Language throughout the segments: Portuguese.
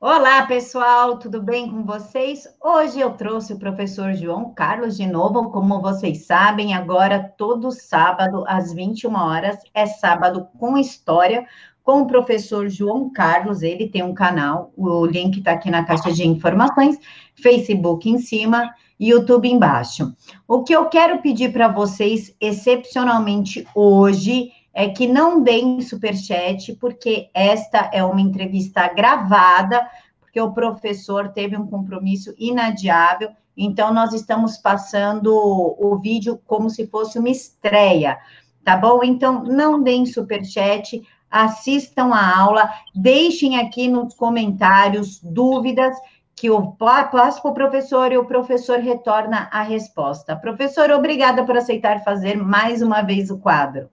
Olá, pessoal, tudo bem com vocês? Hoje eu trouxe o professor João Carlos de novo, como vocês sabem, agora todo sábado às 21 horas é sábado com história com o professor João Carlos, ele tem um canal, o link está aqui na caixa de informações, Facebook em cima, YouTube embaixo. O que eu quero pedir para vocês, excepcionalmente hoje, é que não deem superchat, porque esta é uma entrevista gravada, porque o professor teve um compromisso inadiável, então nós estamos passando o vídeo como se fosse uma estreia, tá bom? Então não deem superchat, assistam a aula, deixem aqui nos comentários dúvidas que eu passo para o professor e o professor retorna a resposta. Professor, obrigada por aceitar fazer mais uma vez o quadro.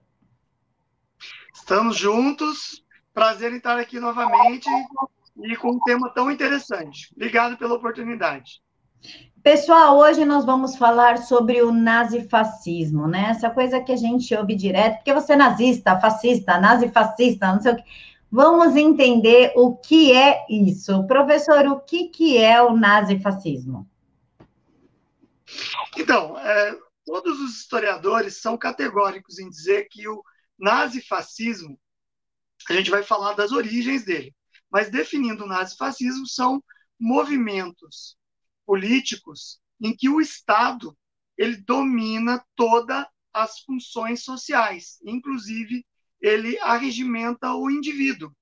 Estamos juntos. Prazer em estar aqui novamente e com um tema tão interessante. Obrigado pela oportunidade. Pessoal, hoje nós vamos falar sobre o nazifascismo, né? Essa coisa que a gente ouve direto, porque você é nazista, fascista, nazifascista, não sei o que. Vamos entender o que é isso. Professor, o que, que é o nazifascismo? Então, é, todos os historiadores são categóricos em dizer que o nazifascismo, a gente vai falar das origens dele, mas definindo o nazifascismo, são movimentos políticos em que o Estado ele domina todas as funções sociais, inclusive ele arregimenta o indivíduo.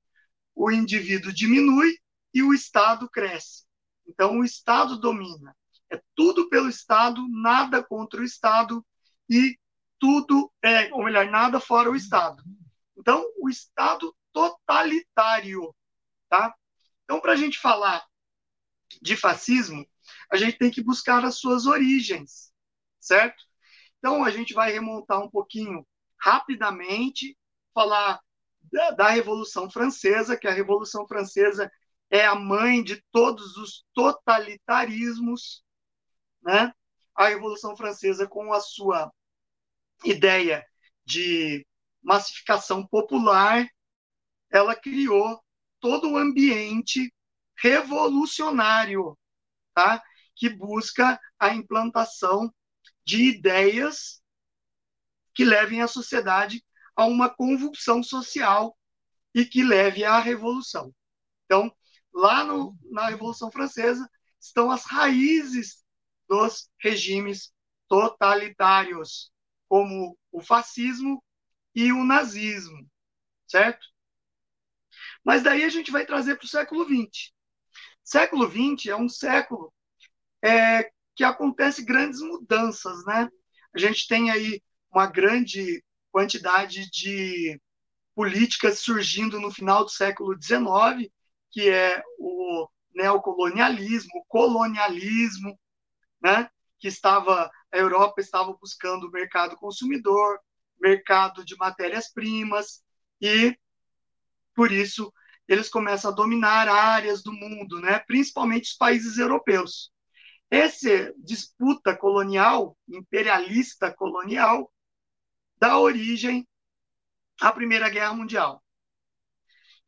O indivíduo diminui e o Estado cresce. Então, o Estado domina. É tudo pelo Estado, nada contra o Estado e tudo é, ou melhor, nada fora o Estado. Então, o Estado totalitário, tá? Então, para a gente falar de fascismo, a gente tem que buscar as suas origens, certo? Então, a gente vai remontar um pouquinho rapidamente, falar da, da Revolução Francesa, que a Revolução Francesa é a mãe de todos os totalitarismos, né? A Revolução Francesa, com a sua ideia de massificação popular, ela criou todo um ambiente revolucionário, tá? que busca a implantação de ideias que levem a sociedade a uma convulsão social e que leve à revolução. Então, lá no, na Revolução Francesa estão as raízes dos regimes totalitários, como o fascismo e o nazismo, certo? Mas daí a gente vai trazer para o século XX. Século XX é um século é, que acontece grandes mudanças, né? A gente tem aí uma grande quantidade de políticas surgindo no final do século XIX, que é o neocolonialismo, o colonialismo, né? Que estava a Europa estava buscando o mercado consumidor, mercado de matérias-primas, e por isso eles começam a dominar áreas do mundo, né? principalmente os países europeus. Essa disputa colonial, imperialista colonial, dá origem à Primeira Guerra Mundial.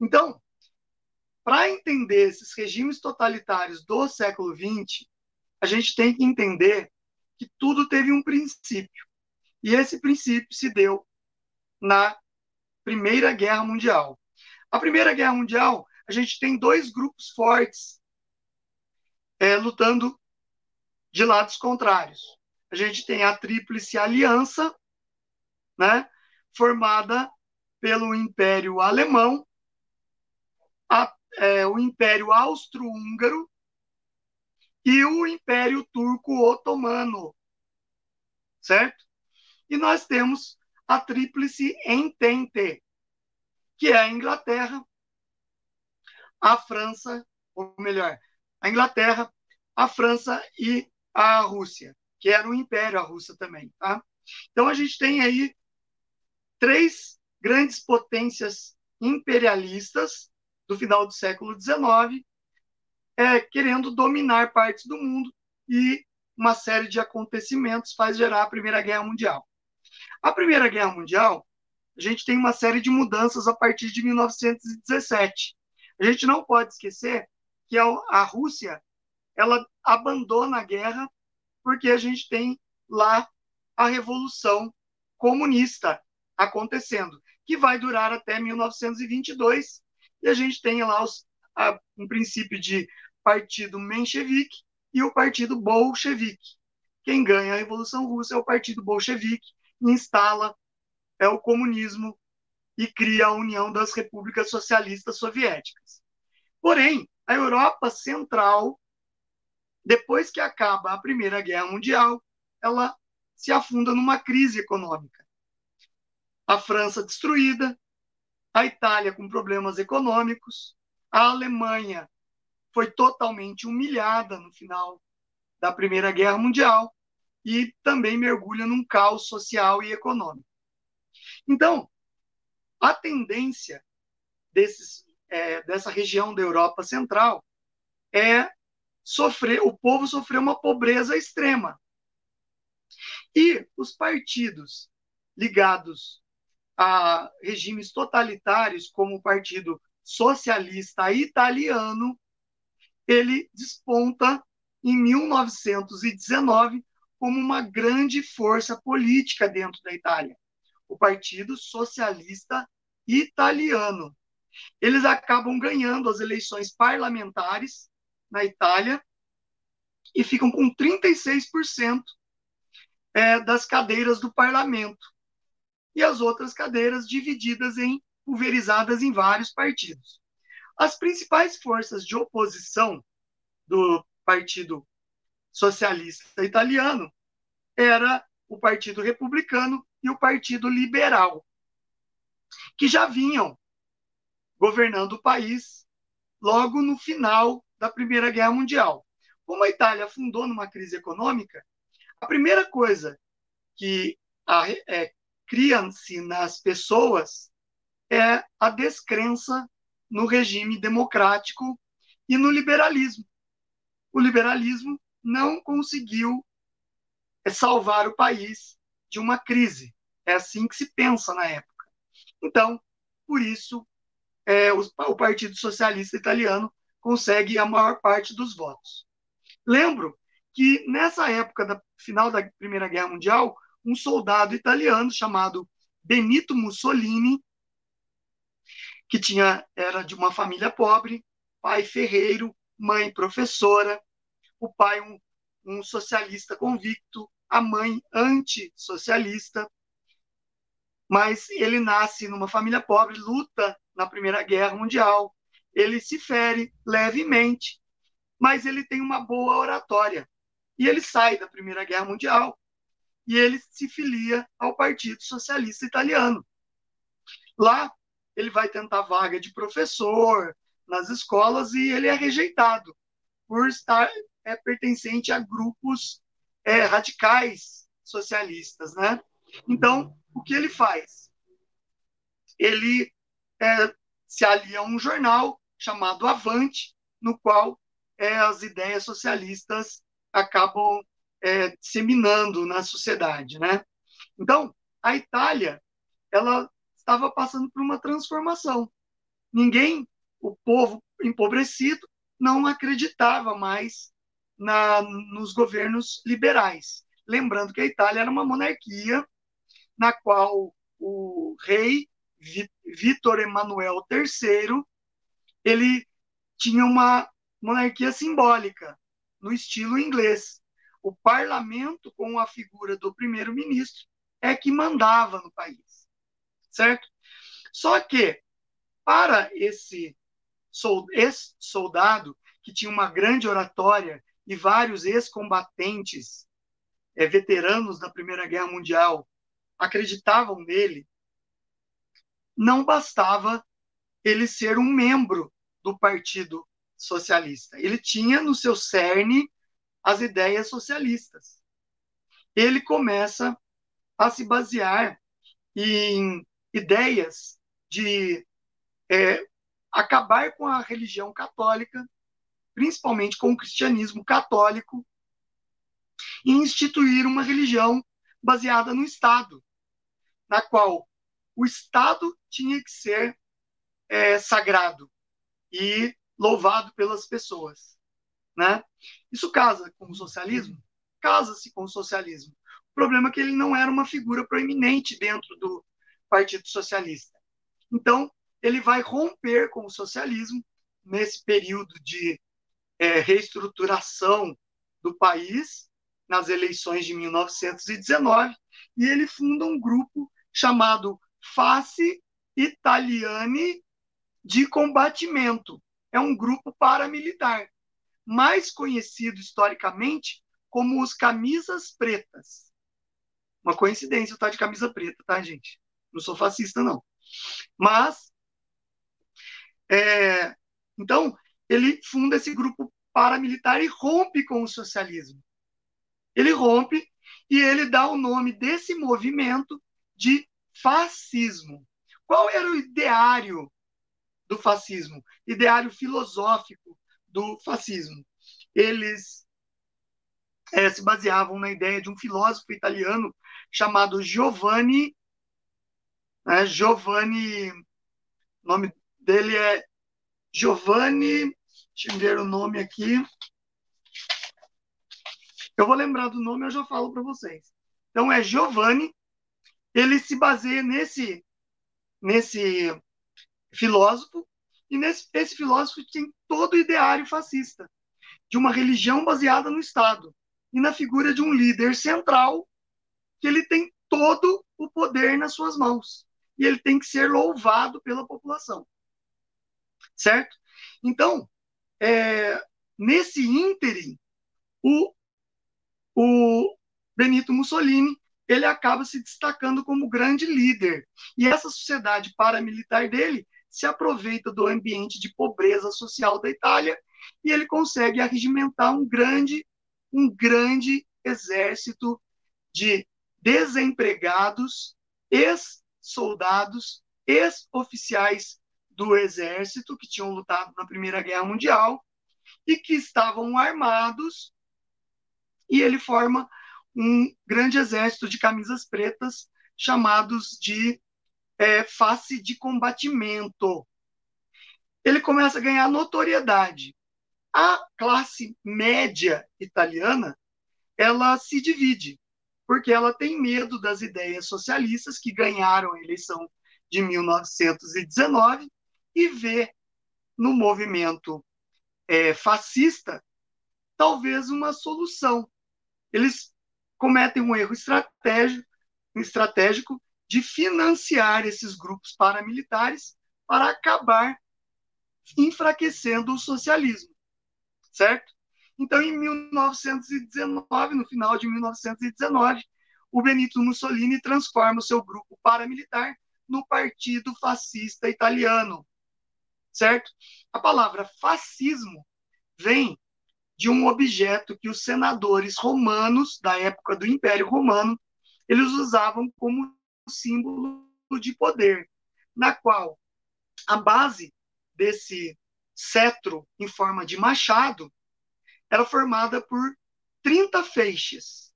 Então, para entender esses regimes totalitários do século XX, a gente tem que entender tudo teve um princípio. E esse princípio se deu na Primeira Guerra Mundial. A Primeira Guerra Mundial, a gente tem dois grupos fortes é, lutando de lados contrários. A gente tem a Tríplice Aliança, né, formada pelo Império Alemão, a, é, o Império Austro-Húngaro e o Império Turco Otomano, certo? E nós temos a Tríplice Entente, que é a Inglaterra, a França, ou melhor, a Inglaterra, a França e a Rússia, que era um império a Rússia também, tá? Então a gente tem aí três grandes potências imperialistas do final do século XIX é, querendo dominar partes do mundo e uma série de acontecimentos faz gerar a Primeira Guerra Mundial. A Primeira Guerra Mundial, a gente tem uma série de mudanças a partir de 1917. A gente não pode esquecer que a Rússia, ela abandona a guerra porque a gente tem lá a revolução comunista acontecendo, que vai durar até 1922, e a gente tem lá os, a, um princípio de partido menchevique e o partido bolchevique. Quem ganha a Revolução Russa é o partido bolchevique, instala é o comunismo e cria a União das Repúblicas Socialistas Soviéticas. Porém, a Europa Central, depois que acaba a Primeira Guerra Mundial, ela se afunda numa crise econômica. A França destruída, a Itália com problemas econômicos, a Alemanha foi totalmente humilhada no final da Primeira Guerra Mundial e também mergulha num caos social e econômico. Então, a tendência desses, é, dessa região da Europa Central é sofrer, o povo sofrer uma pobreza extrema. E os partidos ligados a regimes totalitários, como o Partido Socialista Italiano, ele desponta em 1919 como uma grande força política dentro da Itália, o Partido Socialista Italiano. Eles acabam ganhando as eleições parlamentares na Itália e ficam com 36% é, das cadeiras do parlamento e as outras cadeiras divididas em pulverizadas em vários partidos. As principais forças de oposição do Partido Socialista Italiano era o Partido Republicano e o Partido Liberal, que já vinham governando o país logo no final da Primeira Guerra Mundial. Como a Itália afundou numa crise econômica, a primeira coisa que é, cria-se nas pessoas é a descrença no regime democrático e no liberalismo. O liberalismo não conseguiu é, salvar o país de uma crise. É assim que se pensa na época. Então, por isso, é, o, o Partido Socialista Italiano consegue a maior parte dos votos. Lembro que nessa época da final da Primeira Guerra Mundial, um soldado italiano chamado Benito Mussolini, que tinha era de uma família pobre, pai ferreiro, mãe professora, o pai um, um socialista convicto, a mãe antissocialista, mas ele nasce numa família pobre, luta na Primeira Guerra Mundial, ele se fere levemente, mas ele tem uma boa oratória. E ele sai da Primeira Guerra Mundial e ele se filia ao Partido Socialista Italiano. Lá, ele vai tentar vaga de professor nas escolas e ele é rejeitado por estar é, pertencente a grupos é, radicais socialistas, né? Então, o que ele faz? Ele é, se alia a um jornal chamado Avante, no qual é, as ideias socialistas acabam é, disseminando na sociedade, né? Então, a Itália, ela estava passando por uma transformação. Ninguém, o povo empobrecido, não acreditava mais na, nos governos liberais. Lembrando que a Itália era uma monarquia na qual o rei Vítor Emanuel III ele tinha uma monarquia simbólica no estilo inglês o parlamento, com a figura do primeiro-ministro, é que mandava no país, certo? Só que, para esse ex-soldado, que tinha uma grande oratória e vários ex-combatentes, é, veteranos da Primeira Guerra Mundial, acreditavam nele, não bastava ele ser um membro do Partido Socialista. Ele tinha no seu cerne as ideias socialistas. Ele começa a se basear em ideias de é, acabar com a religião católica, principalmente com o cristianismo católico, e instituir uma religião baseada no Estado, na qual o Estado tinha que ser é, sagrado e louvado pelas pessoas. Né? Isso casa com o socialismo? Casa-se com o socialismo. O problema é que ele não era uma figura proeminente dentro do Partido Socialista. Então, ele vai romper com o socialismo nesse período de é, reestruturação do país, nas eleições de 1919, e ele funda um grupo chamado Face Italiani de Combatimento. É um grupo paramilitar, mais conhecido historicamente como os Camisas Pretas. Uma coincidência eu de camisa preta, tá, gente? Não sou fascista, não. Mas, é, então, ele funda esse grupo paramilitar e rompe com o socialismo. Ele rompe e ele dá o nome desse movimento de fascismo. Qual era o ideário do fascismo? Ideário filosófico do fascismo. Eles é, se baseavam na ideia de um filósofo italiano chamado Giovanni. Né, Giovanni, o nome dele é Giovanni. Deixa eu ver o nome aqui. Eu vou lembrar do nome, eu já falo para vocês. Então é Giovanni. Ele se baseia nesse nesse filósofo e nesse esse filósofo tem todo o ideário fascista de uma religião baseada no Estado e na figura de um líder central que ele tem todo o poder nas suas mãos e ele tem que ser louvado pela população, certo? Então, é, nesse ínterim, o, o Benito Mussolini ele acaba se destacando como grande líder e essa sociedade paramilitar dele se aproveita do ambiente de pobreza social da Itália e ele consegue arregimentar um grande um grande exército de desempregados, ex-soldados, ex-oficiais do exército que tinham lutado na Primeira Guerra Mundial e que estavam armados, e ele forma um grande exército de camisas pretas chamados de é, face de combatimento. Ele começa a ganhar notoriedade. A classe média italiana, ela se divide, porque ela tem medo das ideias socialistas que ganharam a eleição de 1919 e vê no movimento é, fascista talvez uma solução. Eles cometem um erro estratégico, estratégico de financiar esses grupos paramilitares para acabar enfraquecendo o socialismo certo? Então, em 1919, no final de 1919, o Benito Mussolini transforma o seu grupo paramilitar no Partido Fascista Italiano, certo? A palavra fascismo vem de um objeto que os senadores romanos da época do Império Romano eles usavam como símbolo de poder, na qual a base desse cetro em forma de machado era formada por 30 feixes,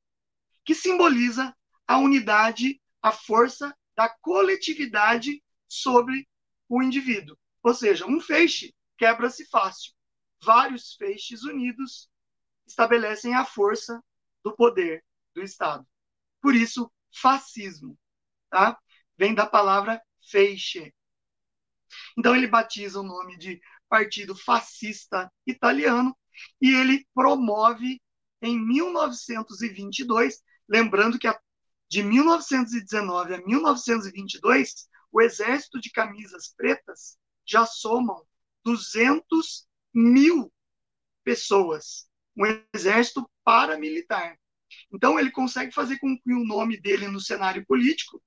que simboliza a unidade, a força da coletividade sobre o indivíduo. Ou seja, um feixe quebra-se fácil. Vários feixes unidos estabelecem a força do poder do Estado. Por isso, fascismo, tá? Vem da palavra feixe. Então ele batiza o nome de Partido Fascista Italiano e ele promove em 1922, lembrando que de 1919 a 1922, o exército de camisas pretas já somam 200 mil pessoas, um exército paramilitar. Então, ele consegue fazer com que o nome dele no cenário político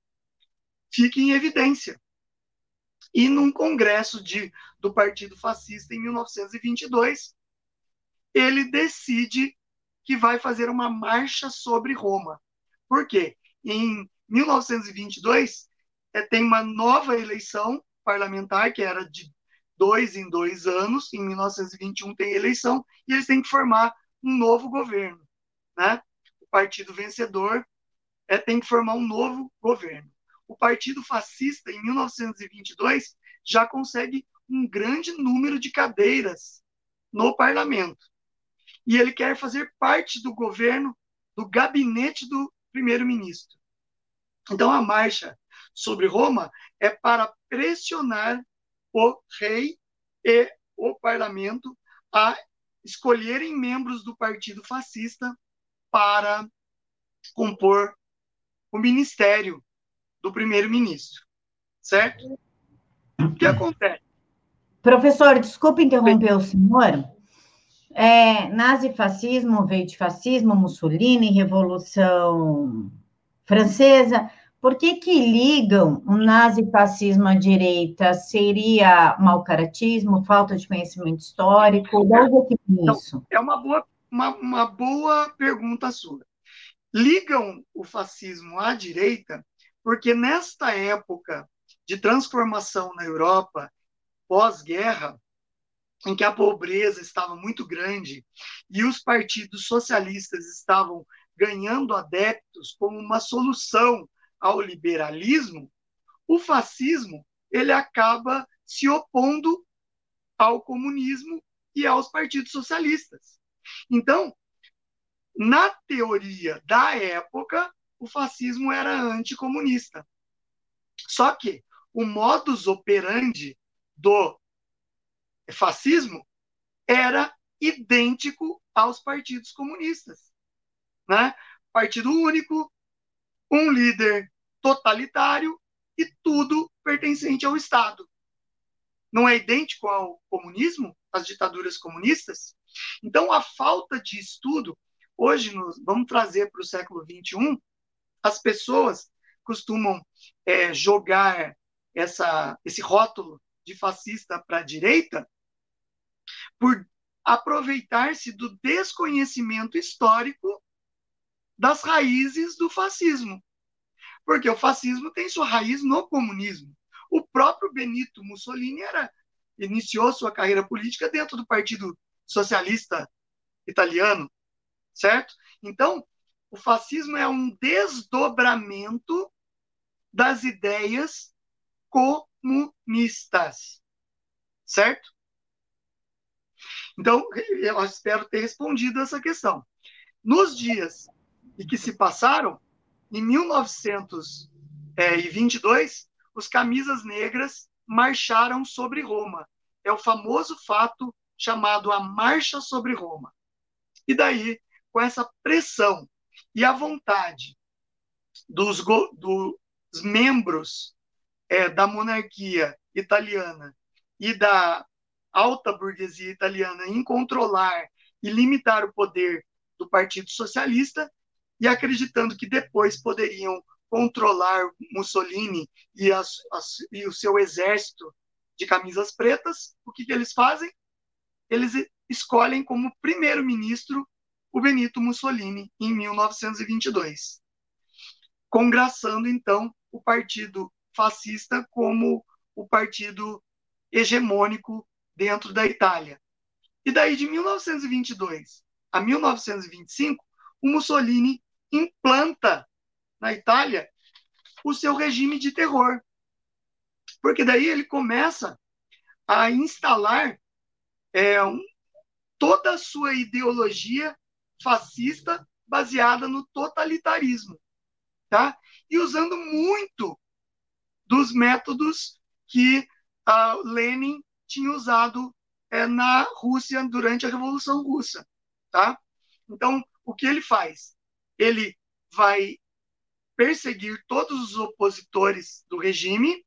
fique em evidência. E num congresso de, do Partido Fascista em 1922, ele decide que vai fazer uma marcha sobre Roma. Por quê? Em 1922, é, tem uma nova eleição parlamentar, que era de dois em dois anos, em 1921 tem eleição, e eles têm que formar um novo governo. Né? O partido vencedor é, tem que formar um novo governo. O partido fascista, em 1922, já consegue um grande número de cadeiras no parlamento. E ele quer fazer parte do governo, do gabinete do primeiro-ministro. Então, a marcha sobre Roma é para pressionar o rei e o parlamento a escolherem membros do partido fascista para compor o ministério do primeiro-ministro. Certo? O que acontece? Professor, desculpe interromper o senhor. É, nazifascismo veio de fascismo, Mussolini, Revolução Francesa. Por que, que ligam o nazifascismo à direita? Seria mau caratismo, falta de conhecimento histórico? De onde é que então, isso? É uma boa, uma, uma boa pergunta sua. Ligam o fascismo à direita porque nesta época de transformação na Europa, pós-guerra, em que a pobreza estava muito grande e os partidos socialistas estavam ganhando adeptos como uma solução ao liberalismo, o fascismo ele acaba se opondo ao comunismo e aos partidos socialistas. Então, na teoria da época, o fascismo era anticomunista. Só que o modus operandi do fascismo era idêntico aos partidos comunistas. Né? Partido único, um líder totalitário e tudo pertencente ao Estado. Não é idêntico ao comunismo, às ditaduras comunistas? Então, a falta de estudo, hoje, nos, vamos trazer para o século XXI, as pessoas costumam é, jogar essa, esse rótulo de fascista para a direita por aproveitar-se do desconhecimento histórico das raízes do fascismo. Porque o fascismo tem sua raiz no comunismo. O próprio Benito Mussolini era, iniciou sua carreira política dentro do Partido Socialista Italiano, certo? Então, o fascismo é um desdobramento das ideias comunistas, certo? Então, eu espero ter respondido essa questão. Nos dias em que se passaram, em 1922, os camisas negras marcharam sobre Roma. É o famoso fato chamado a Marcha sobre Roma. E daí, com essa pressão e a vontade dos, dos membros é, da monarquia italiana e da alta burguesia italiana em controlar e limitar o poder do Partido Socialista e acreditando que depois poderiam controlar Mussolini e, e o seu exército de camisas pretas, o que, que eles fazem? Eles escolhem como primeiro-ministro o Benito Mussolini em 1922, congraçando então o partido fascista como o partido hegemônico dentro da Itália. E daí, de 1922 a 1925, o Mussolini implanta na Itália o seu regime de terror. Porque daí ele começa a instalar é, um, toda a sua ideologia fascista baseada no totalitarismo, tá? E usando muito dos métodos que uh, Lenin tinha usado é, na Rússia durante a Revolução Russa, tá? Então, o que ele faz? Ele vai perseguir todos os opositores do regime,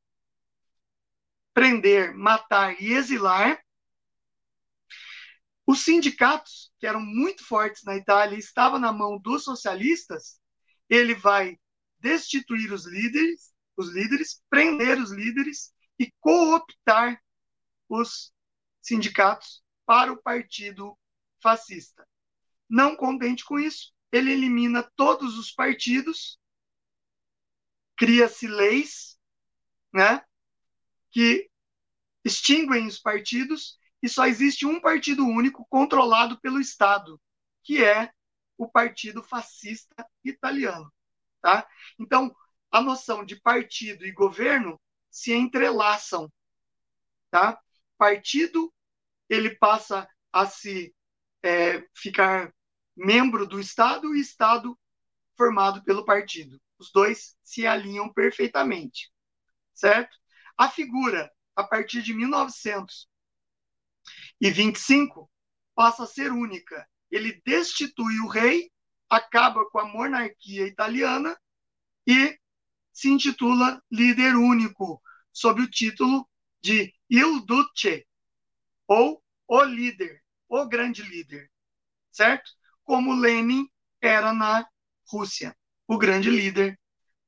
prender, matar e exilar. Os sindicatos, que eram muito fortes na Itália, estavam na mão dos socialistas. Ele vai destituir os líderes os líderes, prender os líderes e cooptar os sindicatos para o partido fascista. Não contente com isso, ele elimina todos os partidos, cria-se leis, né, que extinguem os partidos e só existe um partido único controlado pelo Estado, que é o Partido Fascista Italiano, tá? Então, a noção de partido e governo se entrelaçam, tá? Partido ele passa a se é, ficar membro do Estado e Estado formado pelo partido. Os dois se alinham perfeitamente, certo? A figura, a partir de 1925, passa a ser única. Ele destitui o rei, acaba com a monarquia italiana e se intitula líder único, sob o título de Il Duce, ou o líder, o grande líder, certo? Como Lenin era na Rússia, o grande líder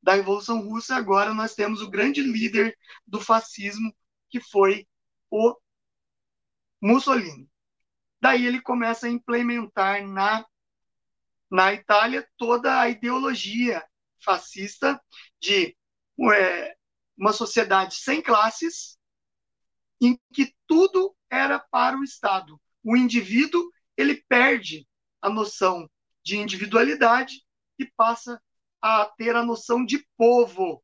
da Revolução Russa. Agora nós temos o grande líder do fascismo, que foi o Mussolini. Daí ele começa a implementar na, na Itália toda a ideologia fascista de é, uma sociedade sem classes, em que tudo era para o Estado. O indivíduo ele perde a noção de individualidade e passa a ter a noção de povo.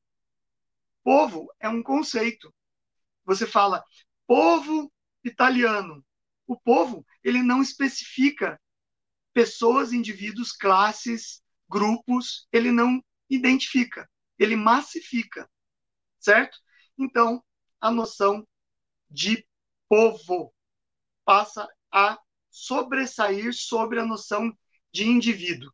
Povo é um conceito. Você fala povo italiano. O povo ele não especifica pessoas, indivíduos, classes, grupos. Ele não identifica. Ele massifica, certo? Então a noção de povo passa a sobressair sobre a noção de indivíduo,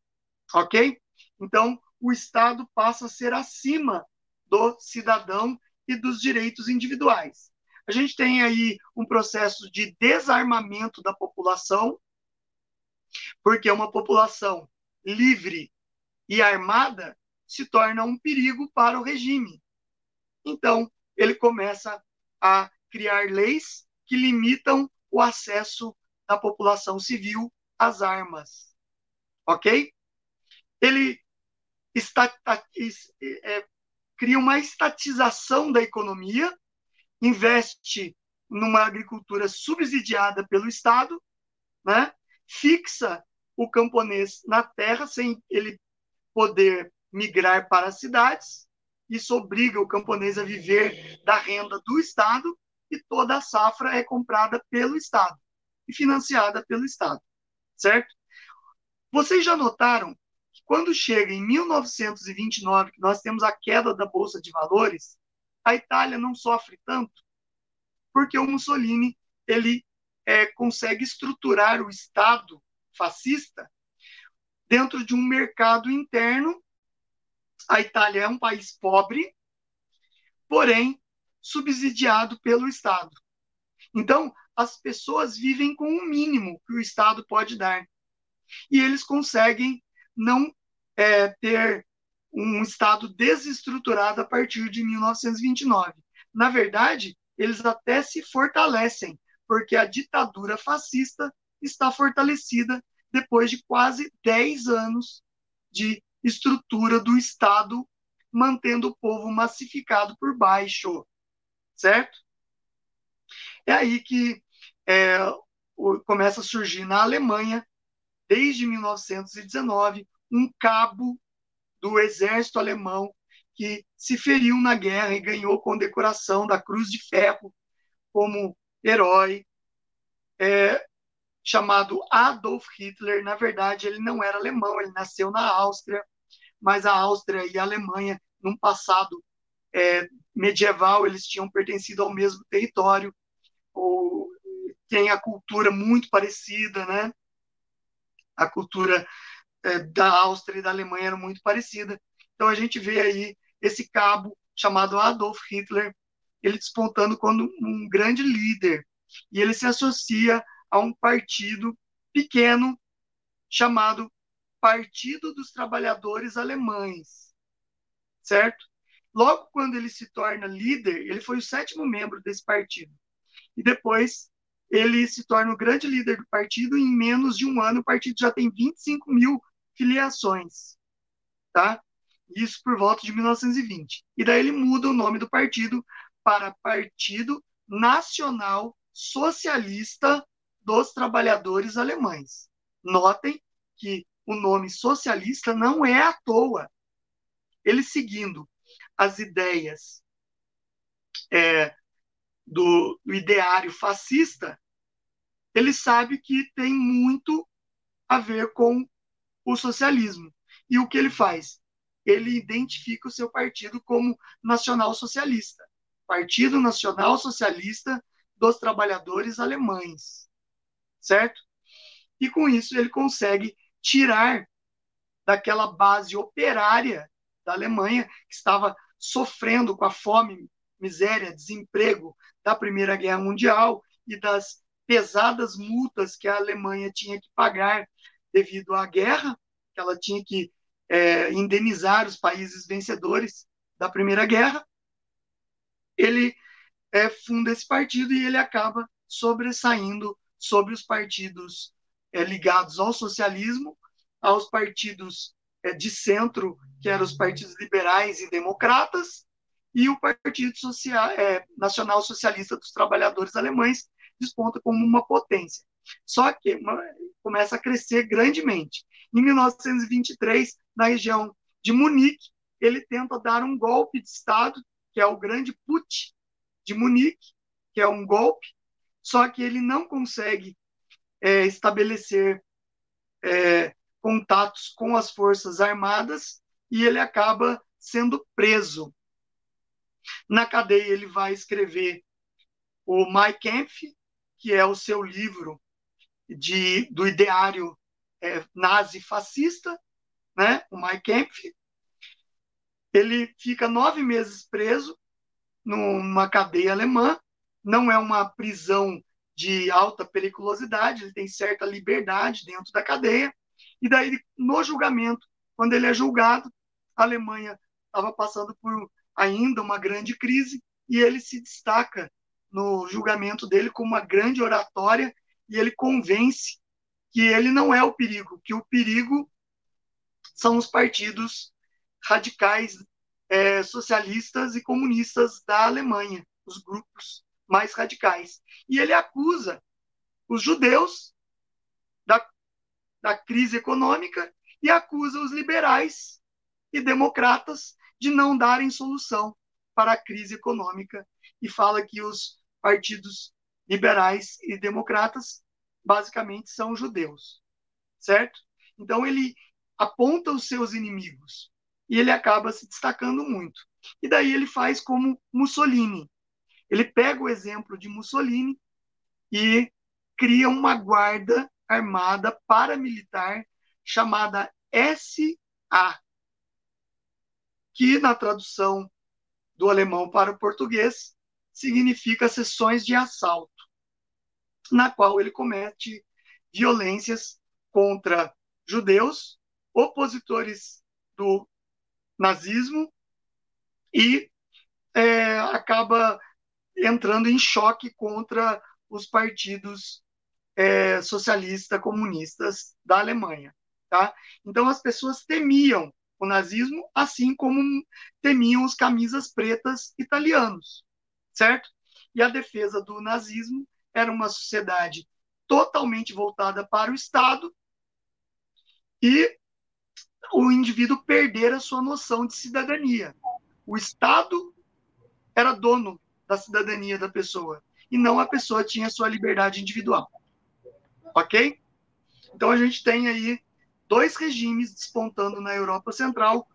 ok? Então, o Estado passa a ser acima do cidadão e dos direitos individuais. A gente tem aí um processo de desarmamento da população, porque uma população livre e armada se torna um perigo para o regime. Então, ele começa a criar leis que limitam o acesso da população civil às armas. Ok? Ele está, é, cria uma estatização da economia, investe numa agricultura subsidiada pelo Estado, né? fixa o camponês na terra sem ele poder migrar para as cidades. Isso obriga o camponês a viver da renda do Estado e toda a safra é comprada pelo Estado e financiada pelo Estado, certo? Vocês já notaram que quando chega em 1929, que nós temos a queda da bolsa de valores, a Itália não sofre tanto, porque o Mussolini ele é, consegue estruturar o Estado fascista dentro de um mercado interno. A Itália é um país pobre, porém subsidiado pelo Estado. Então, as pessoas vivem com o mínimo que o Estado pode dar. E eles conseguem não é, ter um Estado desestruturado a partir de 1929. Na verdade, eles até se fortalecem, porque a ditadura fascista está fortalecida depois de quase 10 anos de estrutura do Estado, mantendo o povo massificado por baixo certo? É aí que é, começa a surgir na Alemanha, desde 1919, um cabo do exército alemão que se feriu na guerra e ganhou condecoração da Cruz de Ferro como herói, é, chamado Adolf Hitler. Na verdade, ele não era alemão, ele nasceu na Áustria, mas a Áustria e a Alemanha, num passado é, medieval, eles tinham pertencido ao mesmo território, ou tem a cultura muito parecida, né? A cultura é, da Áustria e da Alemanha era muito parecida. Então a gente vê aí esse cabo chamado Adolf Hitler, ele despontando como um grande líder, e ele se associa a um partido pequeno chamado Partido dos Trabalhadores Alemães, certo? Logo quando ele se torna líder, ele foi o sétimo membro desse partido. E depois ele se torna o grande líder do partido. Em menos de um ano, o partido já tem 25 mil filiações. Tá? Isso por volta de 1920. E daí ele muda o nome do partido para Partido Nacional Socialista dos Trabalhadores Alemães. Notem que o nome socialista não é à toa. Ele seguindo as ideias é, do, do ideário fascista, ele sabe que tem muito a ver com o socialismo. E o que ele faz? Ele identifica o seu partido como nacional socialista, Partido Nacional Socialista dos Trabalhadores Alemães, certo? E com isso ele consegue tirar daquela base operária da Alemanha que estava sofrendo com a fome, miséria, desemprego da Primeira Guerra Mundial e das pesadas multas que a Alemanha tinha que pagar devido à guerra, que ela tinha que é, indenizar os países vencedores da Primeira Guerra. Ele é, funda esse partido e ele acaba sobressaindo sobre os partidos é, ligados ao socialismo, aos partidos de centro, que eram os partidos liberais e democratas, e o Partido Social, é, Nacional Socialista dos Trabalhadores Alemães desponta como uma potência. Só que uma, começa a crescer grandemente. Em 1923, na região de Munique, ele tenta dar um golpe de Estado, que é o grande putsch de Munique, que é um golpe, só que ele não consegue é, estabelecer é, contatos com as forças armadas e ele acaba sendo preso. Na cadeia, ele vai escrever o Mein Kampf, que é o seu livro de, do ideário é, nazi-fascista, né? o Mein Kampf. Ele fica nove meses preso numa cadeia alemã, não é uma prisão de alta periculosidade, ele tem certa liberdade dentro da cadeia, e daí, no julgamento, quando ele é julgado, a Alemanha estava passando por ainda uma grande crise, e ele se destaca no julgamento dele como uma grande oratória, e ele convence que ele não é o perigo, que o perigo são os partidos radicais é, socialistas e comunistas da Alemanha, os grupos mais radicais. E ele acusa os judeus da, da crise econômica e acusa os liberais e democratas de não darem solução para a crise econômica e fala que os partidos liberais e democratas basicamente são judeus, certo? Então ele aponta os seus inimigos e ele acaba se destacando muito. E daí ele faz como Mussolini. Ele pega o exemplo de Mussolini e cria uma guarda armada paramilitar chamada SA, que na tradução do alemão para o português significa sessões de assalto, na qual ele comete violências contra judeus, opositores do nazismo e é, acaba entrando em choque contra os partidos é, socialistas comunistas da Alemanha. Tá? Então as pessoas temiam o nazismo, assim como temiam os camisas pretas italianos, certo? E a defesa do nazismo era uma sociedade totalmente voltada para o Estado e o indivíduo perder a sua noção de cidadania. O Estado era dono da cidadania da pessoa e não a pessoa tinha sua liberdade individual. Ok? Então a gente tem aí dois regimes despontando na Europa Central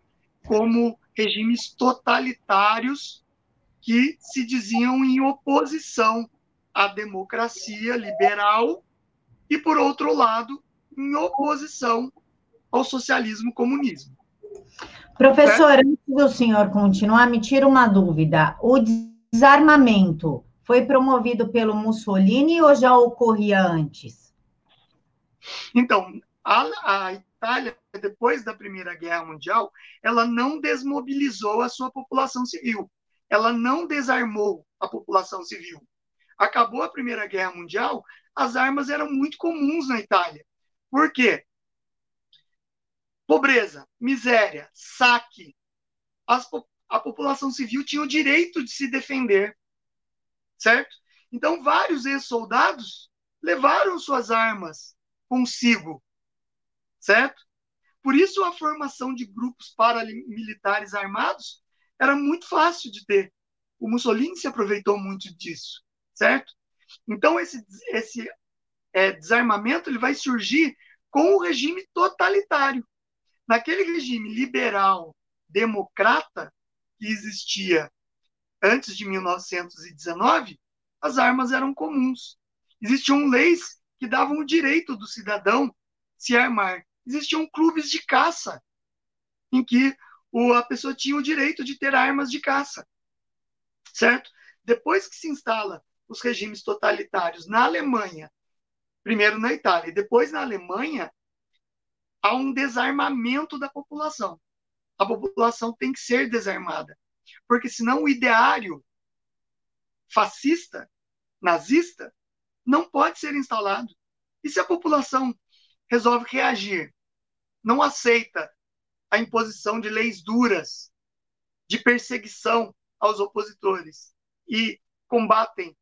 como regimes totalitários que se diziam em oposição à democracia liberal e, por outro lado, em oposição ao socialismo comunismo. Professor, antes do senhor continuar, me tira uma dúvida. O desarmamento foi promovido pelo Mussolini ou já ocorria antes? Então, a, a Itália, depois da Primeira Guerra Mundial, ela não desmobilizou a sua população civil. Ela não desarmou a população civil. Acabou a Primeira Guerra Mundial, as armas eram muito comuns na Itália. Por quê? Pobreza, miséria, saque. As, a população civil tinha o direito de se defender, certo? Então, vários ex-soldados levaram suas armas consigo, certo? Por isso, a formação de grupos paramilitares armados era muito fácil de ter, o Mussolini se aproveitou muito disso, certo? Então, esse, esse é, desarmamento ele vai surgir com o regime totalitário. Naquele regime liberal democrata que existia antes de 1919, as armas eram comuns. Existiam leis que davam o direito do cidadão se armar. Existiam clubes de caça em que a pessoa tinha o direito de ter armas de caça. Certo? Depois que se instala os regimes totalitários na Alemanha, primeiro na Itália e depois na Alemanha, há um desarmamento da população. A população tem que ser desarmada, porque senão o ideário fascista, nazista, não pode ser instalado. E se a população resolve reagir, não aceita a imposição de leis duras, de perseguição aos opositores e combatem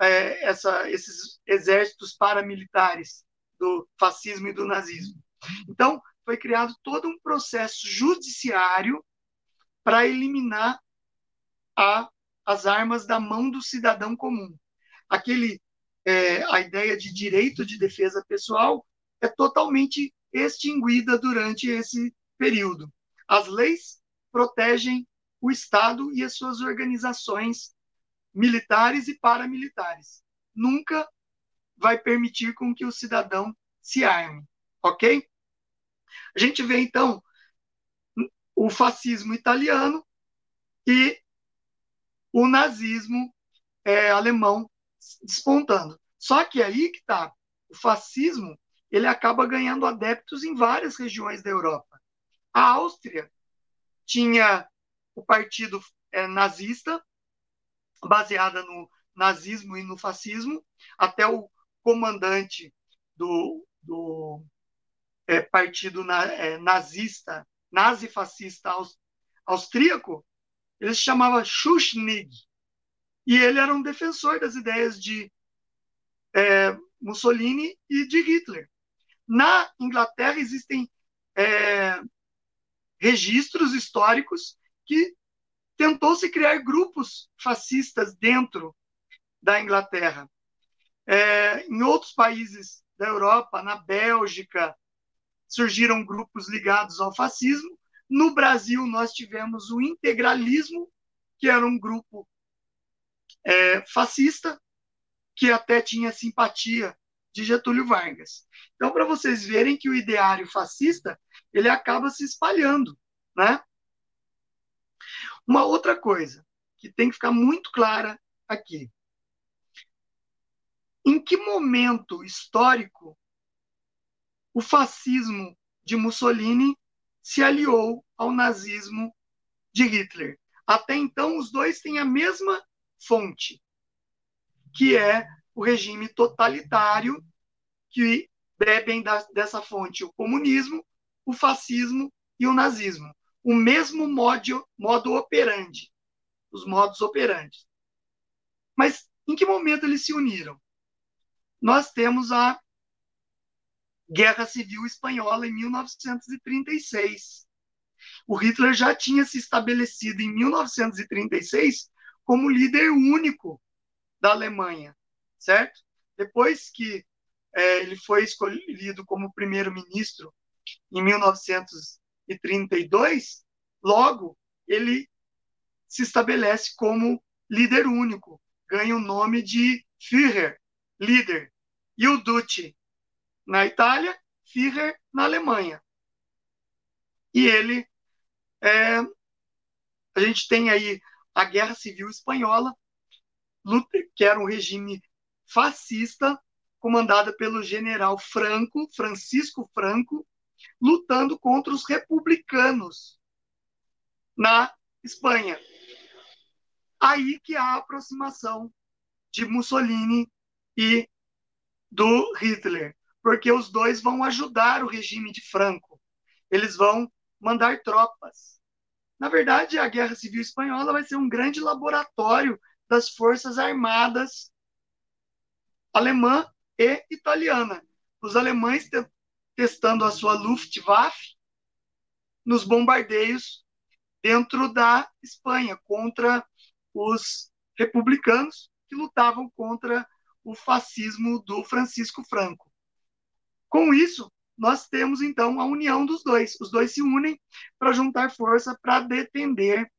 é, essa, esses exércitos paramilitares do fascismo e do nazismo. Então, foi criado todo um processo judiciário para eliminar a, as armas da mão do cidadão comum. Aquele, é, a ideia de direito de defesa pessoal é totalmente extinguida durante esse período. As leis protegem o Estado e as suas organizações militares e paramilitares. Nunca vai permitir com que o cidadão se arme, ok? A gente vê então o fascismo italiano e o nazismo é, alemão despontando. Só que aí que está o fascismo, ele acaba ganhando adeptos em várias regiões da Europa. A Áustria tinha o partido é, nazista, baseada no nazismo e no fascismo, até o comandante do, do é, partido na, é, nazista, nazi-fascista austríaco, ele se chamava Schuschnigg, e ele era um defensor das ideias de é, Mussolini e de Hitler. Na Inglaterra existem é, registros históricos que tentou se criar grupos fascistas dentro da Inglaterra. É, em outros países da Europa, na Bélgica, surgiram grupos ligados ao fascismo. No Brasil, nós tivemos o integralismo, que era um grupo é, fascista, que até tinha simpatia de Getúlio Vargas. Então, para vocês verem que o ideário fascista ele acaba se espalhando, né? Uma outra coisa que tem que ficar muito clara aqui. Em que momento histórico o fascismo de Mussolini se aliou ao nazismo de Hitler? Até então, os dois têm a mesma fonte, que é o regime totalitário, que bebem da, dessa fonte o comunismo, o fascismo e o nazismo o mesmo modo, modo operandi, os modos operantes. Mas em que momento eles se uniram? Nós temos a Guerra Civil Espanhola em 1936. O Hitler já tinha se estabelecido em 1936 como líder único da Alemanha, certo? Depois que é, ele foi escolhido como primeiro-ministro em 1936, 32, logo ele se estabelece como líder único, ganha o nome de Führer, líder, e o Duce na Itália, Führer na Alemanha. E ele, é, a gente tem aí a Guerra Civil Espanhola, que era um regime fascista, comandada pelo general Franco, Francisco Franco, lutando contra os republicanos na Espanha. Aí que há a aproximação de Mussolini e do Hitler, porque os dois vão ajudar o regime de Franco. Eles vão mandar tropas. Na verdade, a Guerra Civil Espanhola vai ser um grande laboratório das forças armadas alemã e italiana. Os alemães testando a sua Luftwaffe nos bombardeios dentro da Espanha contra os republicanos que lutavam contra o fascismo do Francisco Franco. Com isso, nós temos então a união dos dois. Os dois se unem para juntar força para defender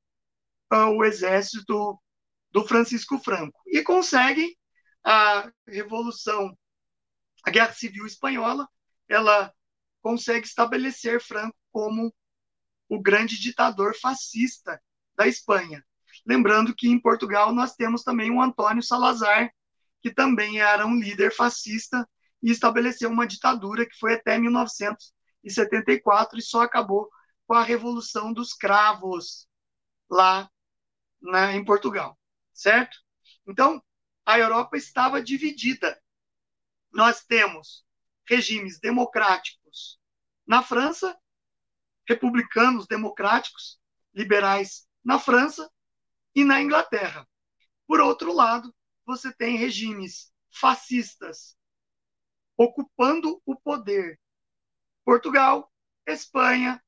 uh, o exército do Francisco Franco e conseguem a revolução, a Guerra Civil Espanhola, ela consegue estabelecer Franco como o grande ditador fascista da Espanha. Lembrando que em Portugal nós temos também o Antônio Salazar, que também era um líder fascista e estabeleceu uma ditadura que foi até 1974 e só acabou com a Revolução dos Cravos lá na, em Portugal, certo? Então, a Europa estava dividida. Nós temos regimes democráticos na França, republicanos democráticos, liberais na França e na Inglaterra. Por outro lado, você tem regimes fascistas ocupando o poder. Portugal, Espanha,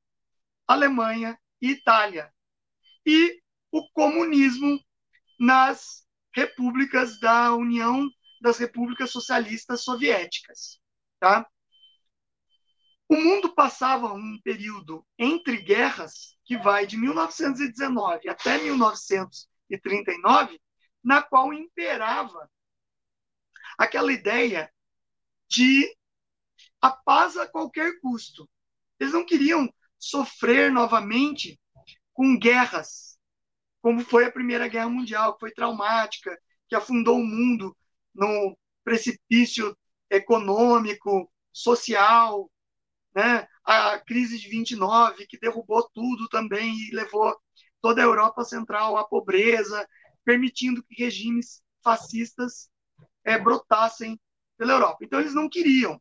Alemanha e Itália. E o comunismo nas repúblicas da União das Repúblicas Socialistas Soviéticas. Tá? O mundo passava um período entre guerras que vai de 1919 até 1939, na qual imperava aquela ideia de a paz a qualquer custo. Eles não queriam sofrer novamente com guerras, como foi a Primeira Guerra Mundial, que foi traumática, que afundou o mundo no precipício econômico, social, né? a crise de 29, que derrubou tudo também e levou toda a Europa Central à pobreza, permitindo que regimes fascistas é, brotassem pela Europa. Então, eles não queriam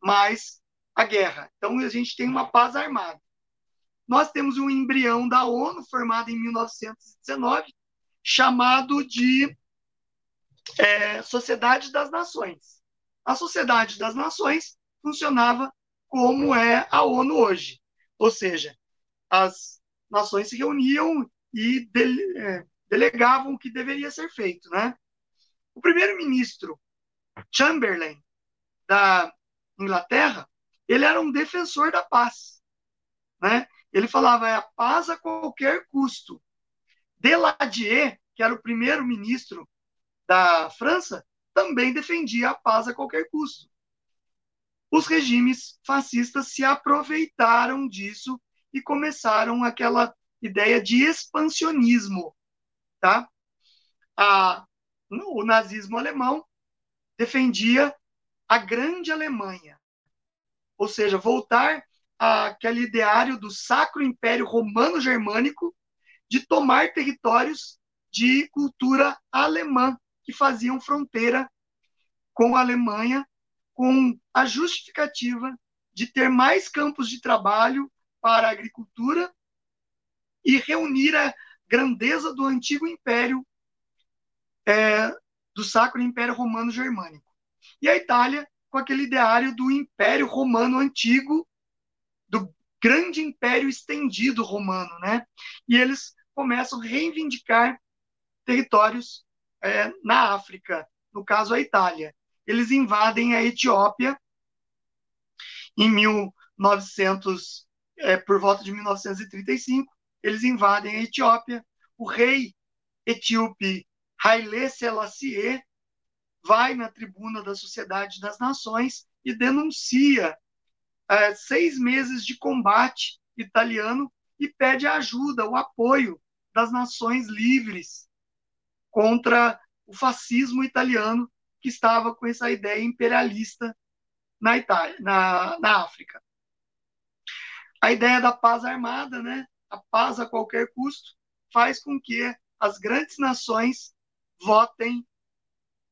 mais a guerra. Então, a gente tem uma paz armada. Nós temos um embrião da ONU, formado em 1919, chamado de é, Sociedade das Nações. A Sociedade das Nações funcionava como é a ONU hoje. Ou seja, as nações se reuniam e de, é, delegavam o que deveria ser feito. Né? O primeiro-ministro Chamberlain, da Inglaterra, ele era um defensor da paz. Né? Ele falava, é a paz a qualquer custo. Deladier, que era o primeiro-ministro da França, também defendia a paz a qualquer custo. Os regimes fascistas se aproveitaram disso e começaram aquela ideia de expansionismo, tá? A, o nazismo alemão defendia a grande Alemanha, ou seja, voltar àquele ideário do Sacro Império Romano Germânico de tomar territórios de cultura alemã que faziam fronteira com a Alemanha, com a justificativa de ter mais campos de trabalho para a agricultura e reunir a grandeza do antigo império é, do Sacro Império Romano Germânico. E a Itália com aquele ideário do Império Romano Antigo, do grande império estendido romano, né? E eles começam a reivindicar territórios é, na África, no caso a Itália. Eles invadem a Etiópia em 1900, é, por volta de 1935, eles invadem a Etiópia. O rei etíope Haile Selassie vai na tribuna da Sociedade das Nações e denuncia é, seis meses de combate italiano e pede ajuda, o apoio das nações livres contra o fascismo italiano que estava com essa ideia imperialista na Itália, na, na África. A ideia da paz armada, né, a paz a qualquer custo, faz com que as grandes nações votem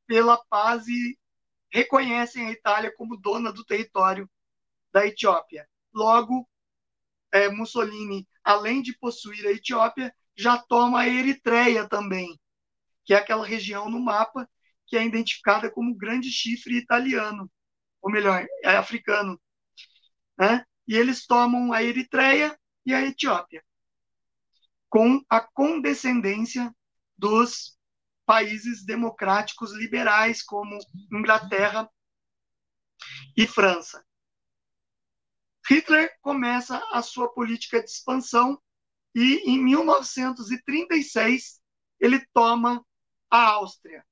pela paz e reconhecem a Itália como dona do território da Etiópia. Logo, é, Mussolini, além de possuir a Etiópia, já toma a Eritreia também, que é aquela região no mapa que é identificada como grande chifre italiano, ou melhor, é africano. Né? E eles tomam a Eritreia e a Etiópia, com a condescendência dos países democráticos liberais, como Inglaterra e França. Hitler começa a sua política de expansão e, em 1936, ele toma a Áustria,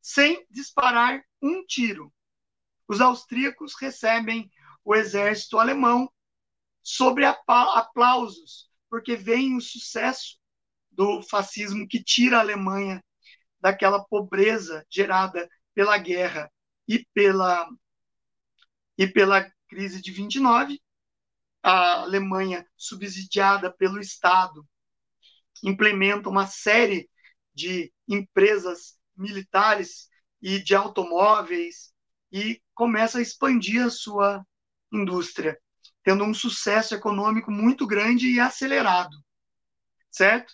sem disparar um tiro. Os austríacos recebem o exército alemão sobre aplausos, porque vem o sucesso do fascismo que tira a Alemanha daquela pobreza gerada pela guerra e pela e pela crise de 29, a Alemanha subsidiada pelo Estado implementa uma série de empresas militares e de automóveis e começa a expandir a sua indústria, tendo um sucesso econômico muito grande e acelerado, certo?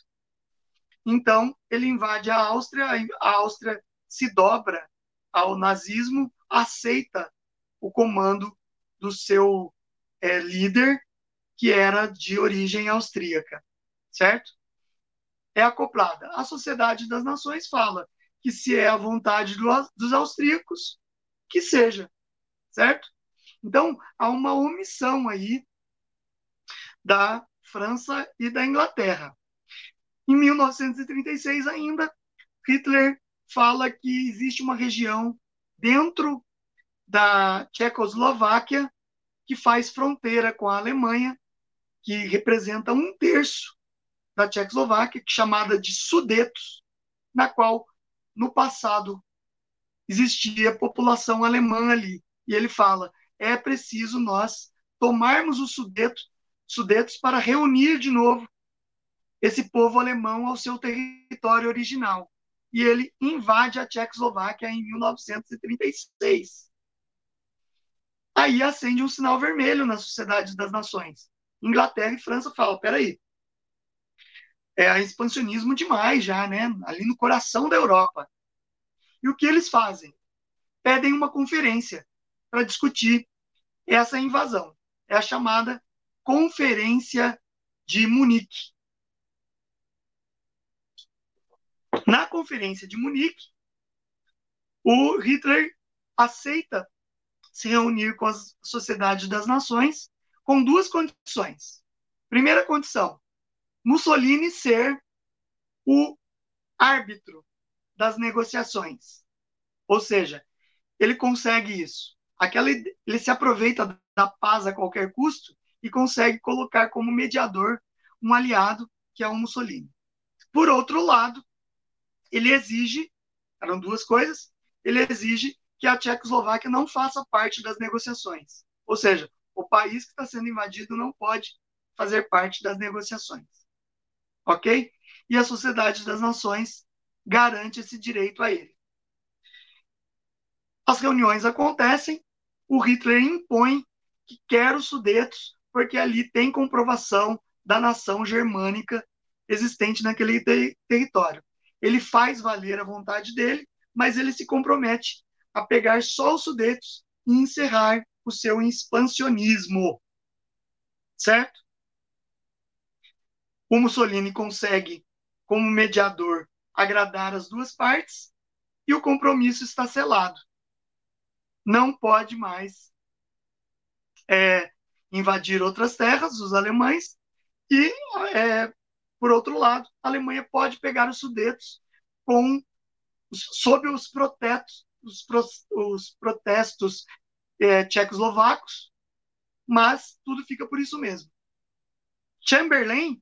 Então, ele invade a Áustria, a Áustria se dobra ao nazismo, aceita o comando do seu é, líder, que era de origem austríaca, certo? É acoplada. A Sociedade das Nações fala que se é a vontade do, dos austríacos, que seja, certo? Então, há uma omissão aí da França e da Inglaterra. Em 1936 ainda, Hitler fala que existe uma região dentro da Tchecoslováquia que faz fronteira com a Alemanha, que representa um terço da Tchecoslováquia, chamada de Sudetos, na qual no passado existia população alemã ali. E ele fala: é preciso nós tomarmos os Sudetos, Sudetos para reunir de novo esse povo alemão ao seu território original. E ele invade a Tchecoslováquia em 1936. Aí acende um sinal vermelho na Sociedade das Nações. Inglaterra e França falam: peraí, é expansionismo demais já, né? Ali no coração da Europa. E o que eles fazem? Pedem uma conferência para discutir essa invasão. É a chamada Conferência de Munique. Na Conferência de Munique, o Hitler aceita se reunir com as sociedades das nações com duas condições. Primeira condição: Mussolini ser o árbitro das negociações. Ou seja, ele consegue isso. Aquela, ele se aproveita da paz a qualquer custo e consegue colocar como mediador um aliado que é o Mussolini. Por outro lado, ele exige, eram duas coisas, ele exige que a Tchecoslováquia não faça parte das negociações. Ou seja, o país que está sendo invadido não pode fazer parte das negociações. Ok? E a Sociedade das Nações garante esse direito a ele. As reuniões acontecem, o Hitler impõe que quer os Sudetos, porque ali tem comprovação da nação germânica existente naquele ter território. Ele faz valer a vontade dele, mas ele se compromete a pegar só os Sudetos e encerrar o seu expansionismo. Certo? O Mussolini consegue, como mediador, agradar as duas partes e o compromisso está selado. Não pode mais é, invadir outras terras, os alemães, e, é, por outro lado, a Alemanha pode pegar os Sudetos com, sob os protetos os, os protestos é, tchecoslovacos, mas tudo fica por isso mesmo. Chamberlain,